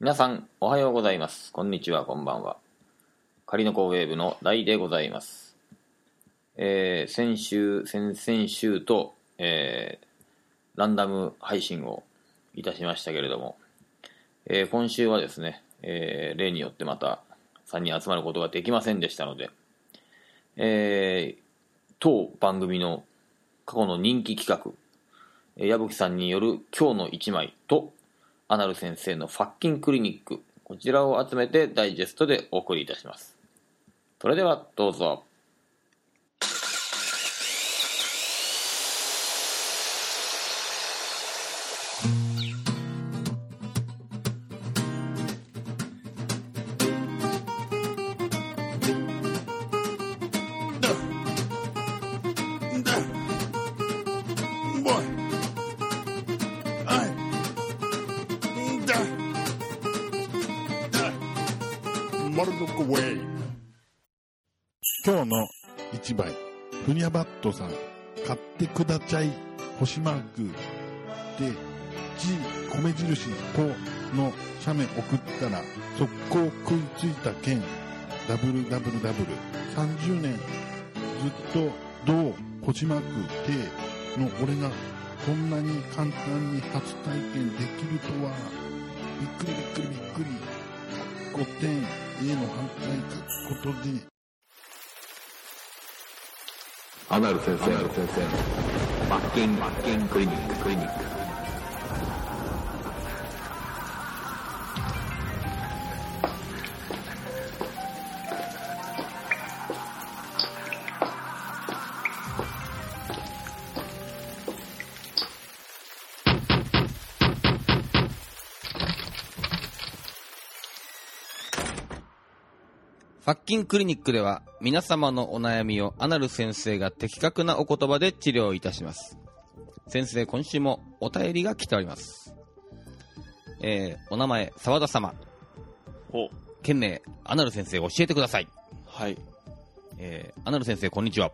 皆さん、おはようございます。こんにちは、こんばんは。仮のコウェーブの大でございます。えー先週、先々週と、えーランダム配信をいたしましたけれども、えー今週はですね、えー例によってまた3人集まることができませんでしたので、えー当番組の過去の人気企画、えー矢吹さんによる今日の一枚と、アナル先生のファッキンクリニック、こちらを集めてダイジェストでお送りいたします。それではどうぞ。今日の一枚、ふにゃばっとさん、買ってくだちゃい、星マーク。で、G、米印、ポの写メ送ったら、速攻食いついた件、ダブルダブルダブル、30年、ずっと、どう、星マーク、ての俺が、こんなに簡単に初体験できるとは、びっくりびっくりびっくり、5点、A の反対書くことで、アナル先生、アナル先生バッキン、バッキンクリニック、クリニック。ファッキンクリニックでは皆様のお悩みをアナル先生が的確なお言葉で治療いたします。先生、今週もお便りが来ております。えー、お名前、沢田様。お、件名、アナル先生教えてください。はい。えー、アナル先生、こんにちは。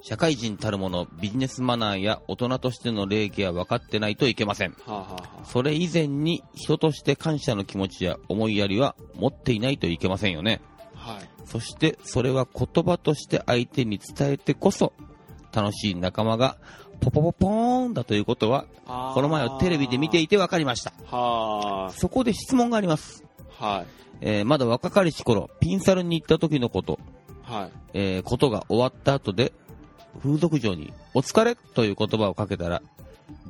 社会人たるもの、ビジネスマナーや大人としての礼儀は分かってないといけません。はあ、はあはそれ以前に人として感謝の気持ちや思いやりは持っていないといけませんよね。あ、はい。そしてそれは言葉として相手に伝えてこそ楽しい仲間がポポポポーンだということはこの前をテレビで見ていて分かりました。はそこで質問があります。あ、はい。えーまだ若かりし頃、ピンサルに行った時のこと、はい。えーことが終わった後で風俗嬢にお疲れという言葉をかけたら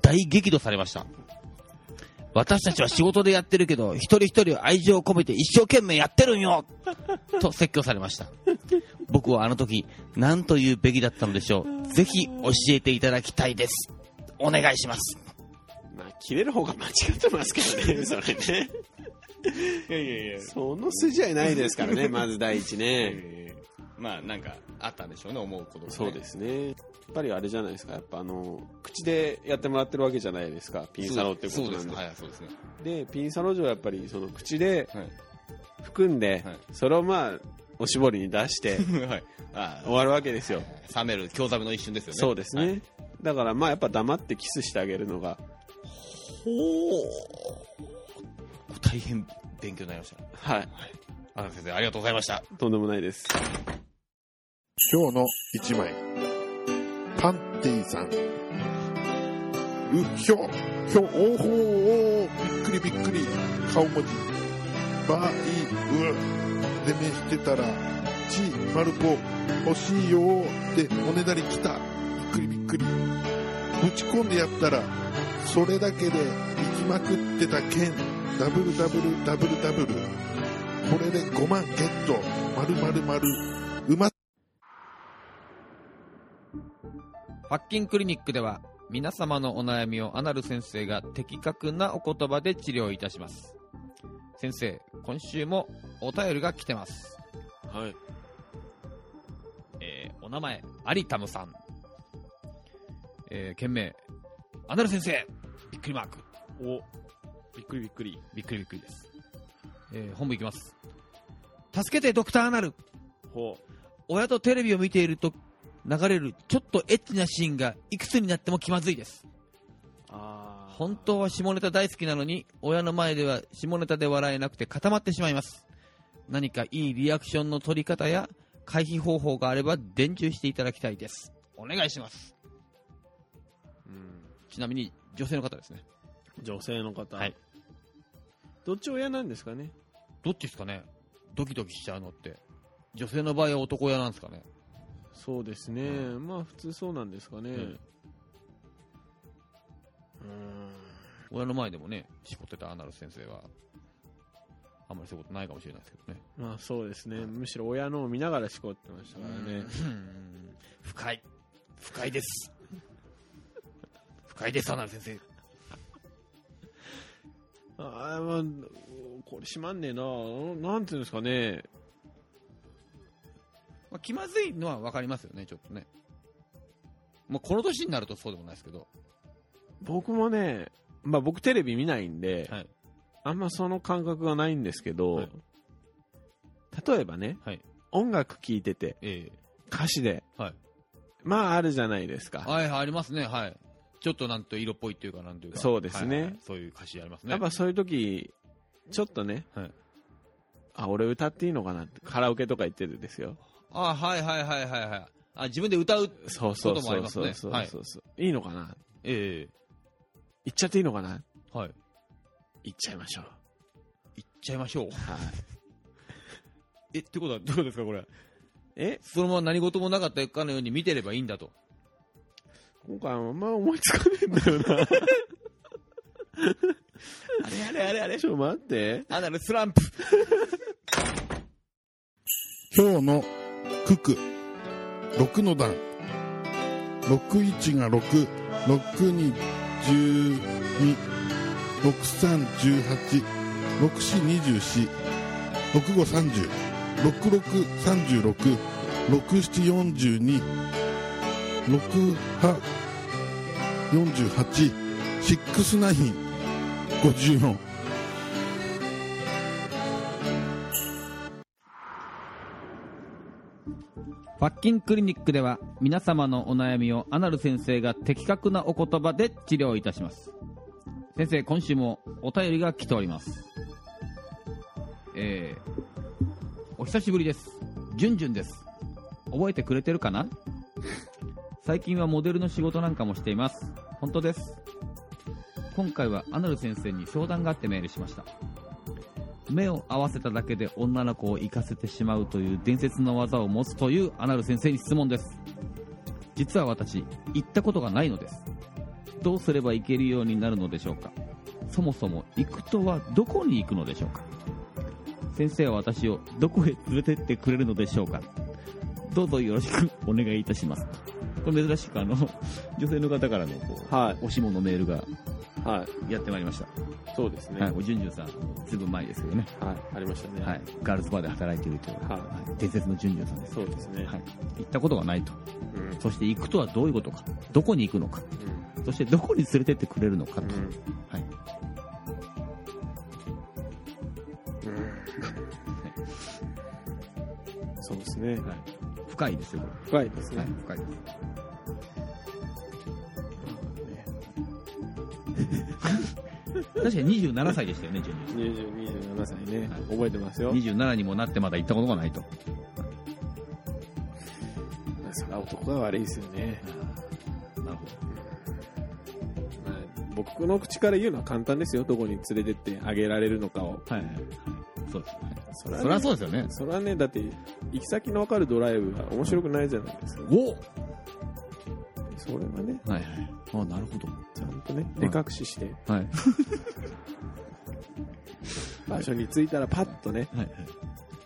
大激怒されました。私たちは仕事でやってるけど、一人一人愛情を込めて一生懸命やってるんよと説教されました。僕はあの時、何と言うべきだったのでしょう。ぜひ教えていただきたいです。お願いします。まあ、切れる方が間違ってますけどね、それね。いやいやいや。その筋合いないですからね、まず第一ね。まあなんかあったんでしょうね、思うことが、ね。そうですね。やっぱりあれじゃないですか、やっぱあの、口でやってもらってるわけじゃないですか、ピンサロってことなんで。そうですはい、そうですね。で、ピンサロ嬢はやっぱりその口ではい。含んで、はいそれをまあ、おしぼりに出して はい。あ終わるわけですよ。冷める、興ざめの一瞬ですよね。そうですね。はいだからまあやっぱ黙ってキスしてあげるのが、大変勉強になりました。はい、あ先生、ありがとうございました。とんでもないです。今日の一枚。パンテイさん。う、ひょ、ひょ、おほおびっくりびっくり。顔文字。ばい、う、でめしてたら、ち、まるこ、欲しいよっておねだり来た。びっくりびっくり。ぶち込んでやったら、それだけで行きまくってた件。ダブルダブルダブルダブル。これで5万ゲット。まるまるまる。ファッキンクリニックでは、皆様のお悩みをアナル先生が的確なお言葉で治療いたします。先生、今週もお便りが来てます。はい。えーお名前、アリタムさん。えー、件名、アナル先生びっくりマーク。お、びっくりびっくり。びっくりびっくりです。えー本部いきます。助けてドクターアナルほ親とテレビを見ていると流れるちょっとエッチなシーンがいくつになっても気まずいです。あ本当は下ネタ大好きなのに、親の前では下ネタで笑えなくて固まってしまいます。何かいいリアクションの取り方や回避方法があれば伝授していただきたいです。お願いします。うんちなみに女性の方ですね。女性の方、はいどっち親なんですかね？どっちですかね？ドキドキしちゃうのって。女性の場合は男親なんですかね？そうですね、まあ普通そうなんですかね、ん。うん。親の前でもね、しこってたアナル先生は、あんまりそういうことないかもしれないですけどね。まあそうですね、むしろ親のを見ながらしこってましたからね、うん。深い。深いです。深いです、アナル先生。ああまあこれしまんねえな。なんていうんですかねまあ、気まずいのは分かりますよね、ちょっとね。まあ、この年になるとそうでもないですけど。僕もねまあ僕テレビ見ないんで、はいあんまその感覚がないんですけど、はい例えばね、はい音楽聴いててえ歌詞で、はいまああるじゃないですか、はい、はい、ありますね、はい。ちょっとなんと色っぽいっていうか、なんというか。そうですねはいはいそういう歌詞ありますね。やっぱそういう時ちょっとね、はいあ俺歌っていいのかなってカラオケとか行ってるんですよあはいはいはいはいはい。あ、自分で歌う。そうそうこともありますねそうそうそうはいそうそういいのかな？え行っちゃっていいのかな？えはい。行っちゃいましょう行っちゃいましょう。はい え、ってことはどういうことですか、これ？え？そのまま何事もなかったかのように見てればいいんだと。今回あんま思いつかねえんだよなあれあれあれあれちょっと待ってアナルスランプ。今日の九九六の段。六一が六。六二十二。六三十八。六四二十四。六五三十。六六三十六。六七四十二。六八四十八。シックスナイン。五十四。ファッキンクリニックでは皆様のお悩みをアナル先生が的確なお言葉で治療いたします。先生今週もお便りが来ております。えー、お久しぶりです。じゅんじゅんです。覚えてくれてるかな？最近はモデルの仕事なんかもしています。本当です。今回はアナル先生に相談があってメールしました。目を合わせただけで女の子を行かせてしまうという伝説の技を持つというアナル先生に質問です。実は私行ったことがないのです。どうすれば行けるようになるのでしょうか。そもそも行くとはどこに行くのでしょうか。先生は私をどこへ連れてってくれるのでしょうか。どうぞよろしくお願いいたします。これ珍しくあの 女性の方からのこうはい。おしものメールがはい。やってまいりました、そうですね。はい、おじゅんじゅんさんずいぶん前ですけどね。はい。ありましたね。はい、ガールズバーで働いているという、はい。はい。伝説のジュンジュンさんです。そうですね。はい、行ったことがないと。うん。そして行くとはどういうことか。どこに行くのか。そしてどこに連れてってくれるのか。と。うん。うん。はい。そうですね。深いですよ、こ深いですれ。はねい、深いです。確かに27歳でしたよね、ジュンジュン20 27歳ね。はい覚えてますよ。27にもなってまだ行ったことがないと。それは男が悪いですよね。なるほまあ僕の口から言うのは簡単ですよ。どこに連れてってあげられるのかを。ど。はいはい。そうですよね。それはそうですよね。それはね。だって行き先の分かるドライブは面白くないじゃないですか。おそれはね。はいはい。あ、なるほど。ちゃんとね目隠しして。はい。場所に着いたらパッとねはいはい。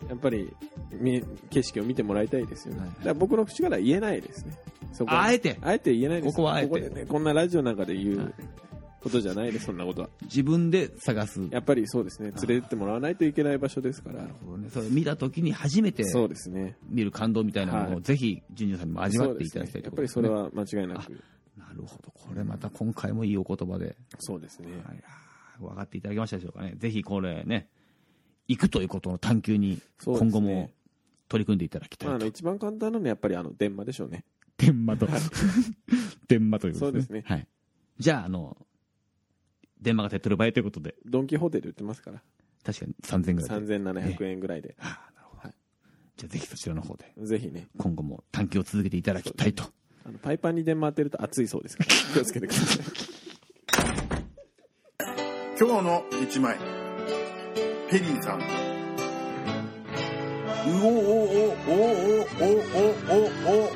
やっぱりみ景色を見てもらいたいですよね、はいだから僕の口からは言えないですね。そこは。あえて。あえて言えないです。ここはあえて。ここでねこんなラジオなんかで言はい。うことじゃないですそんなことは。自分で探す。やっぱりそうですね。連れてってもらわないといけない場所ですから。それ見たときに初めてそうですね。見る感動みたいなのを、はい。ぜひ、ジュニアさんにも味わっていただきたいね。やっぱりそれは。は間違いなく。なるほど。これまた今回もいいお言葉で、そうですね。はい。分かっていただけましたでしょうかね。ぜひこれね、行くということの探求に今後も取り組んでいただきたまあ、あいと。の一番簡単なのはやっぱりあの電話でしょうね。天馬と。天馬ということですね。そうですね。はい。じゃあ、あの、電話が手っ取り早いということで、ドン・キホーテで売ってますから。確かに3000ぐらいで。3700円ぐらいで。じゃあぜひそちらの方で、ぜひね。今後も探求を続けていただきたいと。あのパイパンに電話当てると熱いそうですから。気をつけてください。今日の一枚ペリーさんうおおおおおおおおおおおお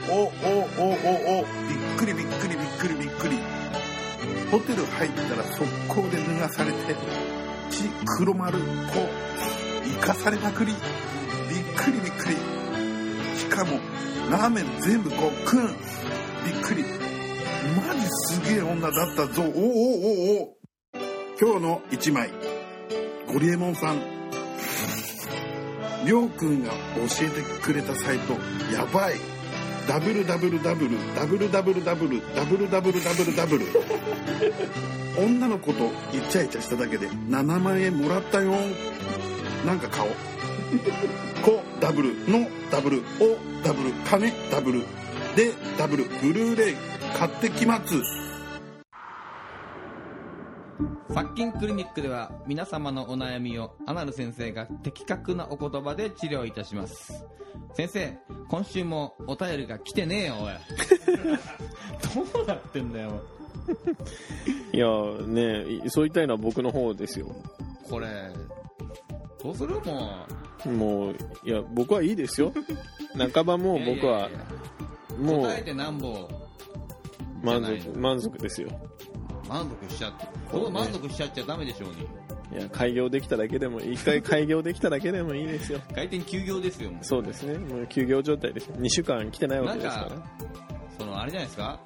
ホテル入ったら速攻で脱がされて血黒丸と生かされまくり。びっくりびっくり。しかもラーメン全部ごっくんびっくり。マジすげえ女だったぞ。おおおおお今日の一枚。ゴリエモンさん。りょうくんが教えてくれたサイト。やばい。ダブルダブルダブルダブルダブルダブルダブル女の子とイチャイチャしただけで7万円もらったよ。なんか顔子ダブルのダブルおダブル金ダブル。でダブルブルーレイ買ってきます。殺菌クリニックでは皆様のお悩みをアナル先生が的確なお言葉で治療いたします先生今週もお便りが来てねえよおい どうなってんだよいやねそう言いたいのは僕の方ですよ。これどうするももう、いや、僕はいいですよ。半ばもうう僕はいやいやいやもう答えてなんぼ満足、満足ですよ。満足しちゃってここ満足しちゃっちゃダメでしょうにいや、開業できただけでも、一回開業できただけでもいいですよ。開店休業ですよもうそうですね。もう休業状態です。2週間来てないわけですから。そのあれじゃないですか？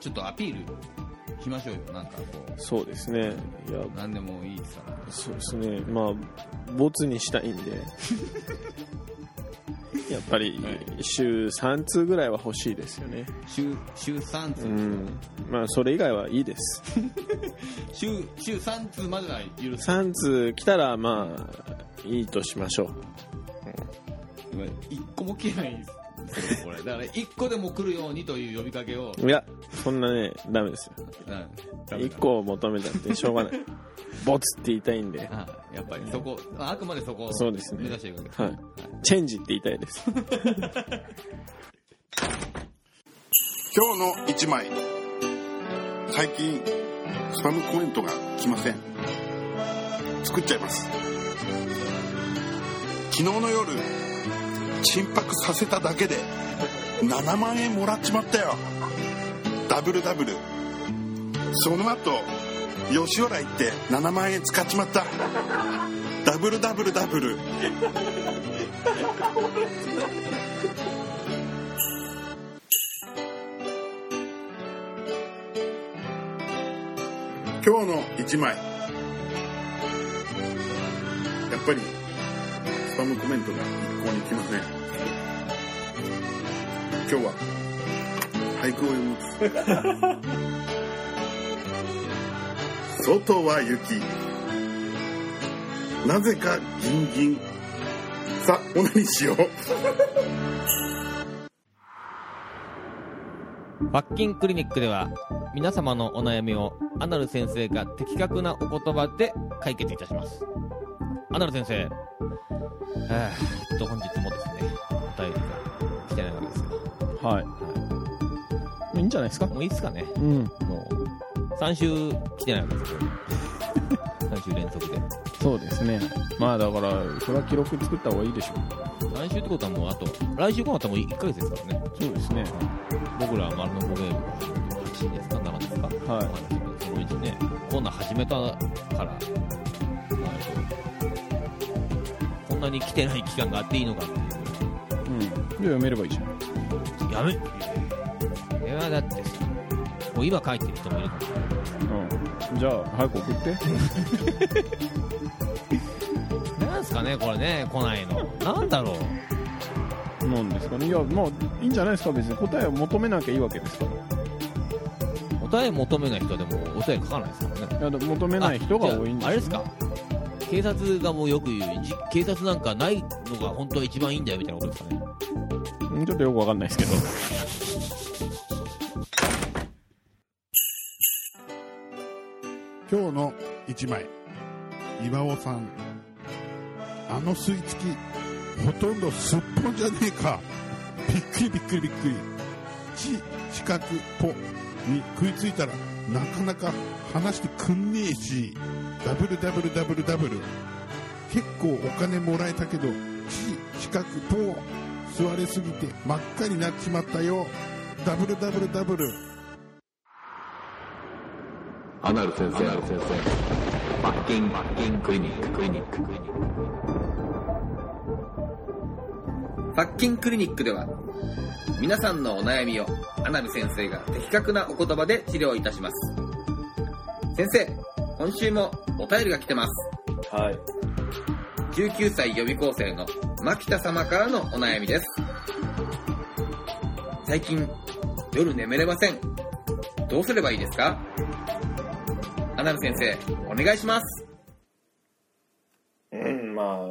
ちょっとアピールしましょうよなんかこそうですね。いやう、何でもいいですからそうですね。まあ、ボツにしたいんで。やっぱりはい、週3通ぐらいは欲しいですよね。週週3通、うん。まあ、それ以外はいいです。週週3通までは許す3通来たら、まあ、いいとしましょう。1個も来ないんですよこれ。だから1個でも来るようにという呼びかけを。いや、そんなね、ダメですよ。なダメだ。1個を求めたってしょうがない。ボツって言いたいんで、あやっぱりそこあくまでそこをそうですね。目指していくわけですはい。チェンジって言いたいです。今日の一枚。最近スパムコメントが来ません。作っちゃいます。昨日の夜沈泊させただけで7万円もらっちまったよ。ダブルダブル。その後吉原行って7万円使っちまった。ダブルダブルダブル。今日の一枚。パムコメントが一向に来ません。今日は俳句を読みます外は雪。なぜかギンギン。さあオナニーしよう。罰金クリニックでは皆様のお悩みをアナル先生が的確なお言葉で解決いたします。アナル先生はあえっと本日もですねお便りが来てないわけですよはい。い。いんじゃないですか？もういいっすかね。うん。もう3週来てないわけですよ。3週連続で。そうですね。まあだから、それは記録作った方がいいでしょ3週ってことはもうあと来週こうなったらもう1ヶ月ですからね。う。そうですね。僕らは丸の5ゲームが8ですか？7ですか？はい。まあそのうちねコーナー始めたから、まあこんなに来てない期間があっていいのかっていううん。じゃあ読めればいいじゃん。やめいやだってさもう今書いてる人もいるかもうん。じゃあ、早く送って。なんすかねこれね来ないのなんだろうなんですかね。いや、まあ、いいんじゃないですか。別に答えを求めなきゃいいわけですから。お便り求めない人はでもお便り書かないですからねいや、でも求めない人が多いんですああれですか警察がもうよく言うじ警察なんかないのが本当は一番いいんだよみたいなことですかね。うんちょっとよくわかんないですけど。今日の一枚岩尾さん。あの吸い付きほとんどすっぽんじゃねえか。びっくりびっくりびっくり。地四角ポに食いついたらなかなか話してくんねえしダブルダブルダブルダブル結構お金もらえたけど地四角ポ吸われすぎて真っ赤になっちまったよダブルダブルダブルアナル先生、アナル先生。バッキン、バッキンクリニック、クリニック、クリニック。パッキンクリニックでは、皆さんのお悩みをアナル先生が的確なお言葉で治療いたします。先生、今週もお便りが来てます。はい。19歳予備校生の牧田様からのお悩みです。最近、夜眠れません。どうすればいいですか？アナル先生、お願いします。うん、まあ、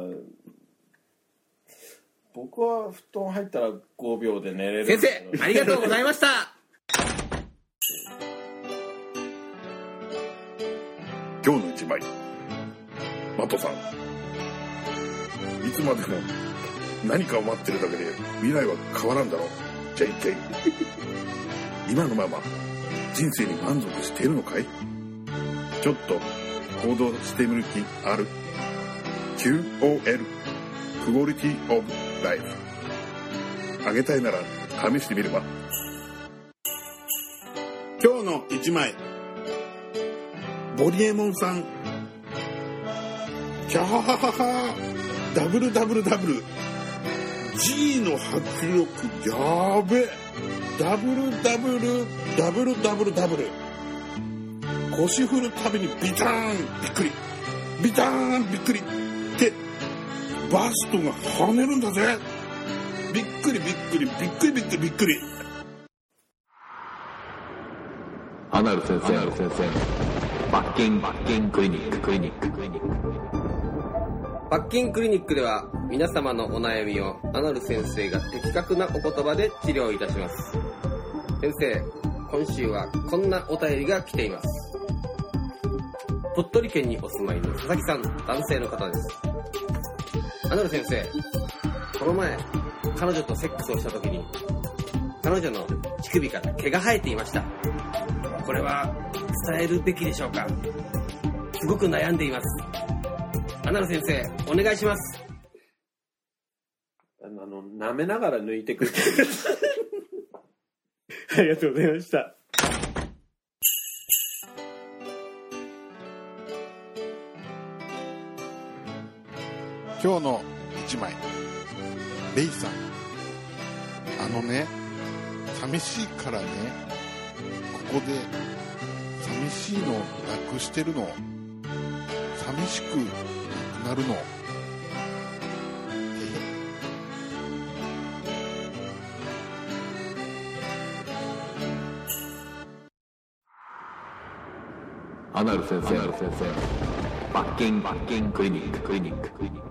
僕は布団入ったら5秒で寝れる。先生、ありがとうございました。今日の一枚。マトさん。いつまでも何かを待ってるだけで未来は変わらんだろう。JK 今のまま人生に満足しているのかい？ちょっと行動してみる気ある？QOL クオリティオブライフあげたいなら試してみれば。今日の一枚。ボリエモンさん。キャハハハハ。ダブルダブルダブル。G の迫力、やーべ。ダブルダブル、ダブルダブルダブル。腰振るたびにビターン、びっくり。ビターン、びっくり。って、バストが跳ねるんだぜ。びっくりびっくり、びっくりびっくりびっくり。アナル先生、アナル先生。バッキン、バッキンクリニック、クリニック、クリニック。パッキンクリニックでは皆様のお悩みをアナル先生が的確なお言葉で治療いたします。先生、今週はこんなお便りが来ています。鳥取県にお住まいの佐々木さん、男性の方です。アナル先生、この前、彼女とセックスをした時に、彼女の乳首から毛が生えていました。これは伝えるべきでしょうか？すごく悩んでいます。アナル先生、お願いします。あの、舐めながら抜いてくる。ありがとうございました。今日の一枚レイさんあのね寂しいからねここで寂しいのなくしてるの寂しくなくなるのアナル先生、アナル先生。バッキン、バッキンクリニック、クリニック、クリニック。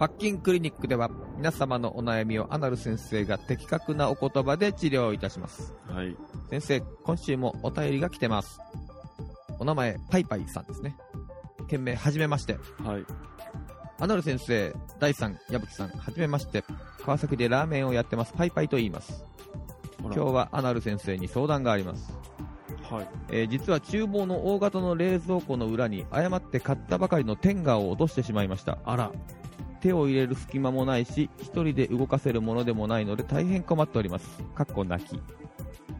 パッキンクリニックでは皆様のお悩みをアナル先生が的確なお言葉で治療いたします。はい。先生、今週もお便りが来てます。お名前、パイパイさんですね。件名、はじめまして。はい。アナル先生、大さん、矢吹さん、はじめまして。川崎でラーメンをやってます、パイパイと言います。今日はアナル先生に相談があります。はい。えー実は厨房の大型の冷蔵庫の裏に誤って買ったばかりのテンガを落としてしまいました。あら。手を入れる隙間もないし、一人で動かせるものでもないので大変困っております。かっこ泣き。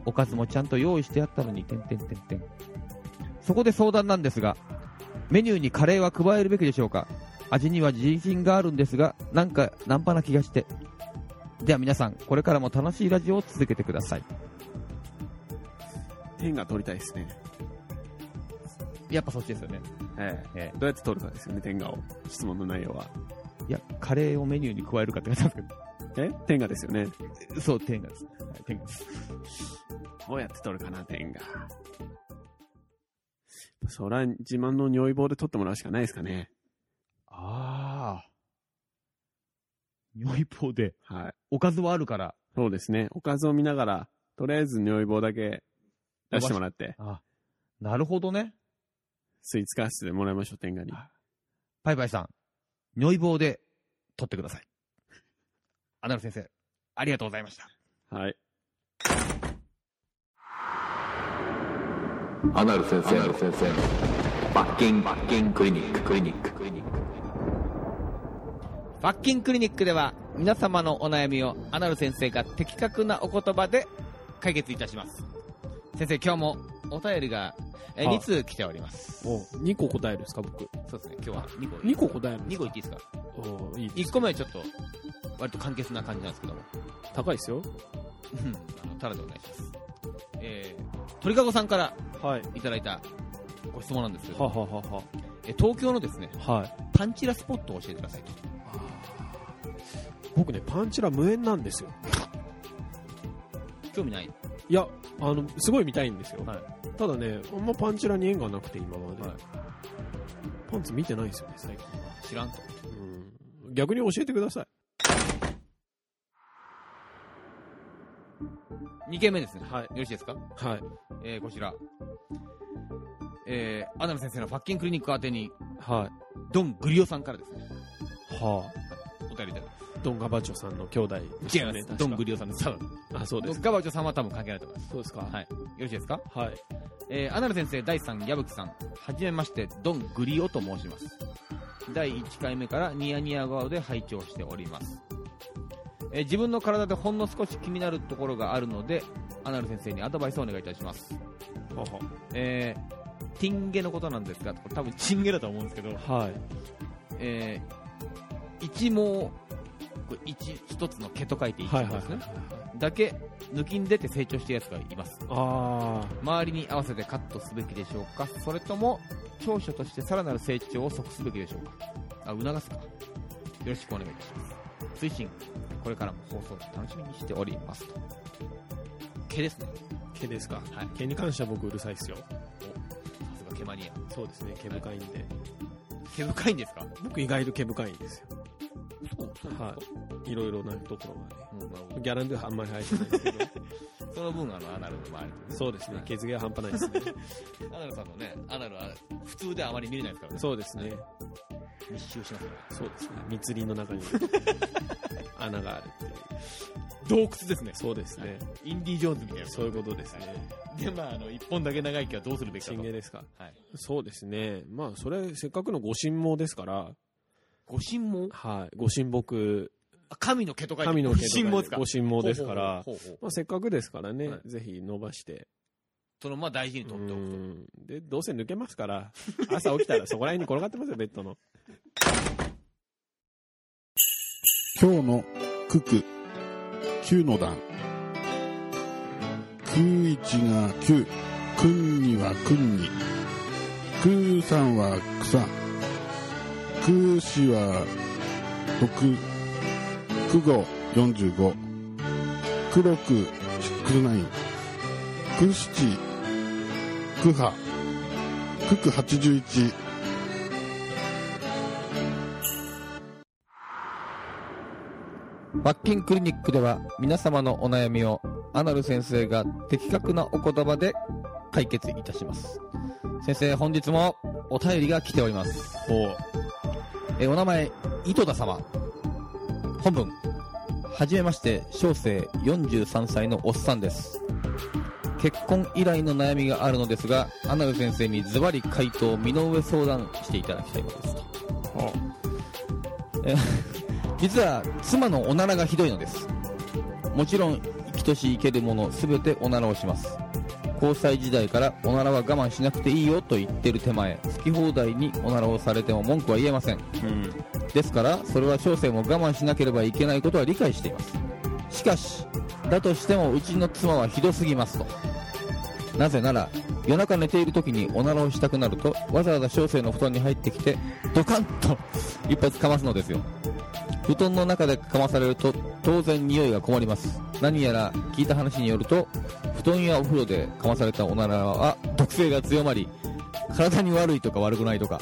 おかずもちゃんと用意してあったのに、てんてんてんてん。そこで相談なんですが、メニューにカレーは加えるべきでしょうか？味には自信があるんですが、なんかナンパな気がして。では皆さん、これからも楽しいラジオを続けてください。点が取りたいですね。やっぱそっちですよね。えええどうやって取るかですよね、点がを。質問の内容は。いや、カレーをメニューに加えるかって書いてあるんえ点がですよね。ですけど。そう、天がです。はい、天がです。どうやって取るかな、点が。そら、自慢の尿意棒で取ってもらうしかないですかね。ああ。尿意棒で。はい。おかずはあるから。そうですね。おかずを見ながら、とりあえず尿意棒だけ出してもらって。あなるほどね。スイーツカー室でもらいましょう、天下に。パイパイさん、如意棒で取ってください。アナル先生、ありがとうございました。はい。アナル先生、アナル先生の罰金、罰金クリニック、クリニック、クリニック。ファッキンクリニックでは皆様のお悩みをアナル先生が的確なお言葉で解決いたします。先生、今日もお便りが、えーはあ2通来ております。お2個答えるんですか、僕。そうですね、今日は2個。2個答えるんで2すか？個言っていいですか？おいいです1個目はちょっと、割と簡潔な感じなんですけども。高いですよ。うんただでお願いします。えー、鳥かごさんからはい。いただいたご質問なんですけど、ははははえ東京のですね、はい。パンチラスポットを教えてくださいと。僕ね、パンチラ無縁なんですよ。興味ないいや、あの、すごい見たいんですよ。はいただね、あんまパンチラに縁がなくて、今まで。はいパンツ見てないんですよね、最近。知らんと。うん。逆に教えてください。2件目ですね。はいよろしいですか？はい。えー、こちら。えー、アナル先生のファッキンクリニック宛てに、はドン・グリオさんからですね、い。はあ。お便りいただきまドンガバチョさんの兄弟です違い。ます。ドン・グリリオさんです。多分。あ、そうです。ガバチョさんは多分関係ないと思います。そうですか。はい。よろしいですか？はい。えー、アナル先生第3、矢吹さん。はじめまして、ドン・グリオと申します。第1回目からニヤニヤ顔で拝聴しております。えー自分の体でほんの少し気になるところがあるので、アナル先生にアドバイスをお願いいたします。はえー、ティンゲのことなんですが、これ多分チンゲだと思うんですけど、は。はい。えー、一毛、一一つの毛と書いて一いはいですね。はい。だけ抜きに出て成長してるやつがいます。あ周りに合わせてカットすべきでしょうか？それとも長所としてさらなる成長を促すべきでしょうか？あ促すかよろしくお願いいたします推進これからも放送を楽しみにしておりますと毛ですねー。毛ですか。はい毛に関しては僕うるさいですよ。さすが毛マニアそうですね。毛深いんで。毛深いんですか？僕意外と毛深いんですよ。はい。いろいろなところがね。ギャランドゥあんまり生えてないんですけど。その分あのアナルの周りそうですね。毛付けは半端ないですね。アナルさんのねアナルは普通ではあまり見れないですからねそうですね。密集しますねそうですね。密林の中に穴があるっていう。洞窟ですねそうですね。インディ・ジョーンズみたいなそういうことですね。でまああの一本だけ長い毛はどうするべきかとですか。はいそうですね。まあ、それ、せっかくのご神毛ですから、ご神毛？はい。ご神木、あ神の毛と書いて神の毛とか神毛ですか。ご神毛ですから、まあ、せっかくですからね、はい。ぜひ伸ばして。そのまあ大事にう取っておくと。ん。で、どうせ抜けますから、朝起きたらそこら辺に転がってますよ、ベッドの。今日の九九。九の段。九一が九。君には君に。空三は草空四は六九五四十五九六九ナイン九七九八九九八十一ファッキンクリニックでは皆様のお悩みをアナル先生が的確なお言葉で解決いたします。先生、本日もお便りが来ております。えーお名前、糸田様。本文。はじめまして、小生43歳のおっさんです。結婚以来の悩みがあるのですが、アナル先生にズバリ回答を身の上相談していただきたいのですと。えー実は妻のおならがひどいのですもちろん生きとし生けるもの全ておならをします交際時代からおならは我慢しなくていいよと言ってる手前好き放題におならをされても文句は言えません。ですからそれは小生も我慢しなければいけないことは理解しています。しかしだとしてもうちの妻はひどすぎますと。なぜなら夜中寝ている時におならをしたくなるとわざわざ小生の布団に入ってきてドカンと一発かますのですよ。布団の中でかまされると当然匂いがこもります。何やら聞いた話によると布団やお風呂でかまされたおならは毒性が強まり体に悪いとか悪くないとか。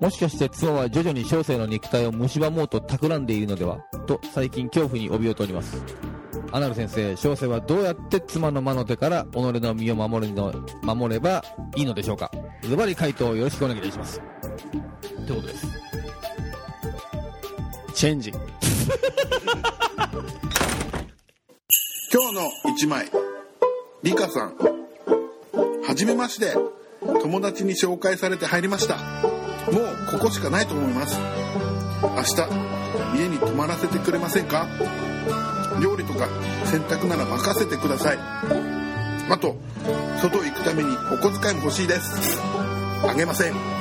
もしかして妻は徐々に小生の肉体を蝕もうと企んでいるのではと最近恐怖に怯えております。アナル先生小生はどうやって妻の魔の手から己の身を守るの守ればいいのでしょうか。ズバリ回答をよろしくお願いいたします。ってことです。チェンジ 今日の一枚。リカさん。はじめまして。友達に紹介されて入りました。もうここしかないと思います。明日家に泊まらせてくれませんか？料理とか洗濯なら任せてください。あと外行くためにお小遣いも欲しいです。あげません。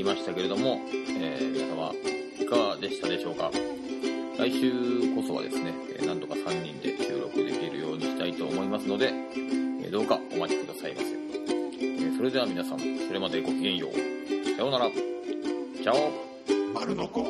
いましたけれども、えー皆様いかがでしたでしょうか？来週こそはですね、えーなんとか3人で収録できるようにしたいと思いますので、えどうかお待ちくださいませ、えそれでは皆さんそれまでごきげんよう。さようなら。チャオ。丸のこ